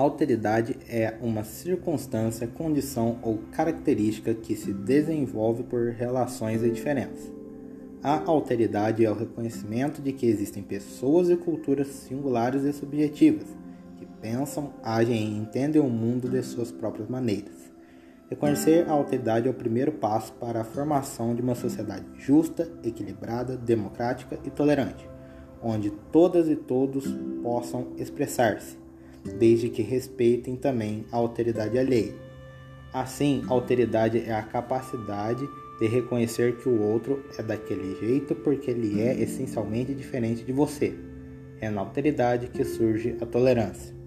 Alteridade é uma circunstância, condição ou característica que se desenvolve por relações e diferenças. A alteridade é o reconhecimento de que existem pessoas e culturas singulares e subjetivas, que pensam, agem e entendem o mundo de suas próprias maneiras. Reconhecer a alteridade é o primeiro passo para a formação de uma sociedade justa, equilibrada, democrática e tolerante, onde todas e todos possam expressar-se desde que respeitem também a alteridade alheia. Assim, a alteridade é a capacidade de reconhecer que o outro é daquele jeito porque ele é essencialmente diferente de você. É na alteridade que surge a tolerância.